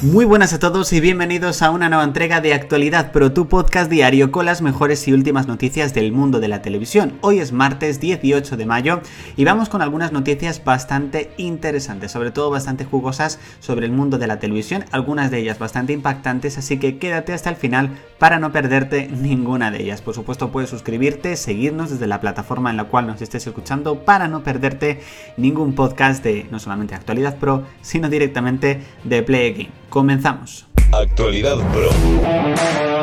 Muy buenas a todos y bienvenidos a una nueva entrega de Actualidad Pro, tu podcast diario con las mejores y últimas noticias del mundo de la televisión. Hoy es martes 18 de mayo y vamos con algunas noticias bastante interesantes, sobre todo bastante jugosas sobre el mundo de la televisión, algunas de ellas bastante impactantes, así que quédate hasta el final para no perderte ninguna de ellas. Por supuesto puedes suscribirte, seguirnos desde la plataforma en la cual nos estés escuchando para no perderte ningún podcast de no solamente Actualidad Pro, sino directamente de Play Game. Comenzamos. Actualidad Pro.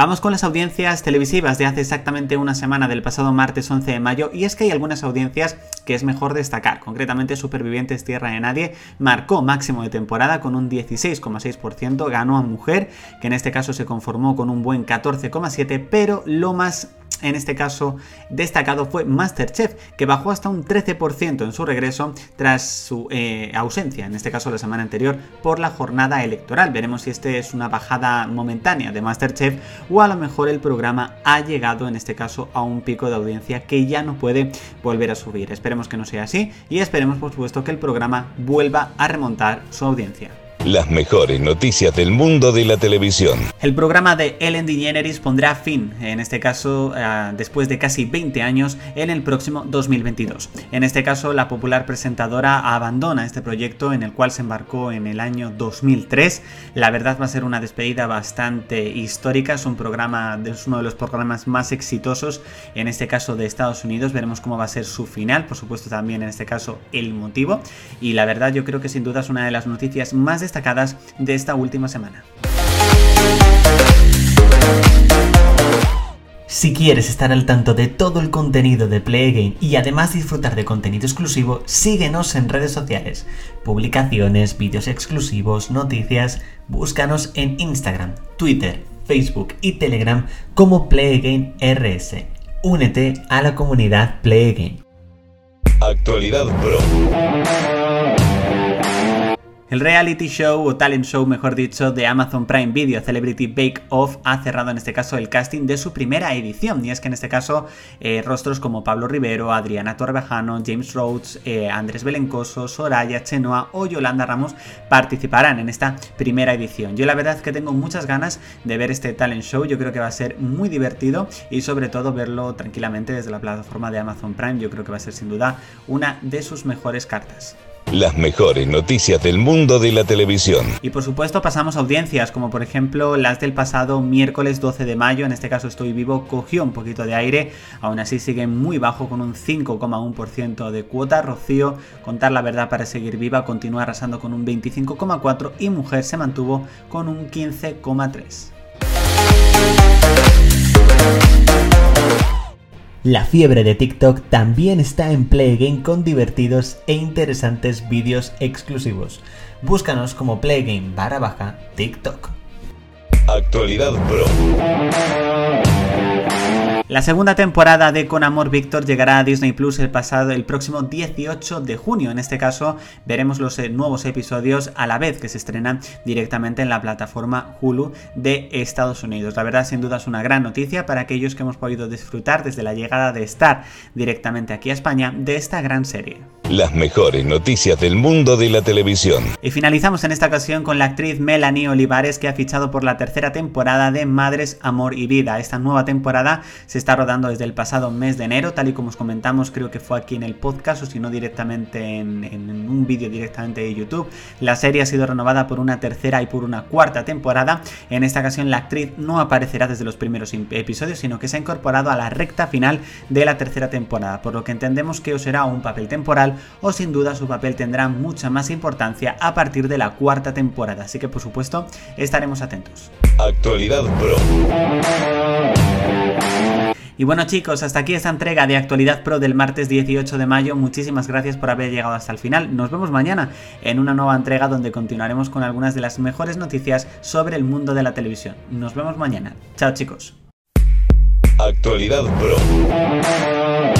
Vamos con las audiencias televisivas de hace exactamente una semana del pasado martes 11 de mayo y es que hay algunas audiencias que es mejor destacar. Concretamente Supervivientes Tierra de Nadie marcó máximo de temporada con un 16,6%, ganó a Mujer, que en este caso se conformó con un buen 14,7%, pero lo más en este caso destacado fue Masterchef, que bajó hasta un 13% en su regreso tras su eh, ausencia, en este caso la semana anterior, por la jornada electoral. Veremos si este es una bajada momentánea de Masterchef o a lo mejor el programa ha llegado en este caso a un pico de audiencia que ya no puede volver a subir. Esperemos que no sea así y esperemos por supuesto que el programa vuelva a remontar su audiencia. Las mejores noticias del mundo de la televisión. El programa de Ellen DeGeneres pondrá fin, en este caso eh, después de casi 20 años, en el próximo 2022. En este caso, la popular presentadora abandona este proyecto en el cual se embarcó en el año 2003. La verdad va a ser una despedida bastante histórica, es un programa, es uno de los programas más exitosos, en este caso de Estados Unidos. Veremos cómo va a ser su final, por supuesto también en este caso el motivo. Y la verdad yo creo que sin duda es una de las noticias más destacadas de esta última semana. Si quieres estar al tanto de todo el contenido de Play y además disfrutar de contenido exclusivo, síguenos en redes sociales, publicaciones, vídeos exclusivos, noticias, búscanos en Instagram, Twitter, Facebook y Telegram como Play RS. Únete a la comunidad Play Actualidad Pro. El reality show o talent show, mejor dicho, de Amazon Prime Video Celebrity Bake Off ha cerrado en este caso el casting de su primera edición. Y es que en este caso eh, rostros como Pablo Rivero, Adriana Torrevejano, James Rhodes, eh, Andrés Belencoso, Soraya Chenoa o Yolanda Ramos participarán en esta primera edición. Yo la verdad es que tengo muchas ganas de ver este talent show. Yo creo que va a ser muy divertido y sobre todo verlo tranquilamente desde la plataforma de Amazon Prime. Yo creo que va a ser sin duda una de sus mejores cartas. Las mejores noticias del mundo de la televisión. Y por supuesto pasamos a audiencias, como por ejemplo las del pasado miércoles 12 de mayo, en este caso Estoy Vivo, cogió un poquito de aire, aún así sigue muy bajo con un 5,1% de cuota. Rocío, contar la verdad para seguir viva, continúa arrasando con un 25,4% y Mujer se mantuvo con un 15,3%. La fiebre de TikTok también está en Play Game con divertidos e interesantes vídeos exclusivos. Búscanos como Playgame barra baja TikTok. Actualidad Pro. La segunda temporada de Con Amor Víctor llegará a Disney Plus el pasado el próximo 18 de junio. En este caso veremos los eh, nuevos episodios a la vez que se estrenan directamente en la plataforma Hulu de Estados Unidos. La verdad sin duda es una gran noticia para aquellos que hemos podido disfrutar desde la llegada de Star directamente aquí a España de esta gran serie. Las mejores noticias del mundo de la televisión. Y finalizamos en esta ocasión con la actriz Melanie Olivares que ha fichado por la tercera temporada de Madres, Amor y Vida. Esta nueva temporada se está rodando desde el pasado mes de enero, tal y como os comentamos, creo que fue aquí en el podcast o si no directamente en, un vídeo directamente de YouTube. La serie ha sido renovada por una tercera y por una cuarta temporada. En esta ocasión la actriz no aparecerá desde los primeros episodios, sino que se ha incorporado a la recta final de la tercera temporada, por lo que entendemos que será un papel temporal o sin duda su papel tendrá mucha más importancia a partir de la cuarta temporada, así que por supuesto estaremos atentos. Actualidad Pro. Y bueno chicos, hasta aquí esta entrega de Actualidad Pro del martes 18 de mayo. Muchísimas gracias por haber llegado hasta el final. Nos vemos mañana en una nueva entrega donde continuaremos con algunas de las mejores noticias sobre el mundo de la televisión. Nos vemos mañana. Chao chicos. Actualidad Pro.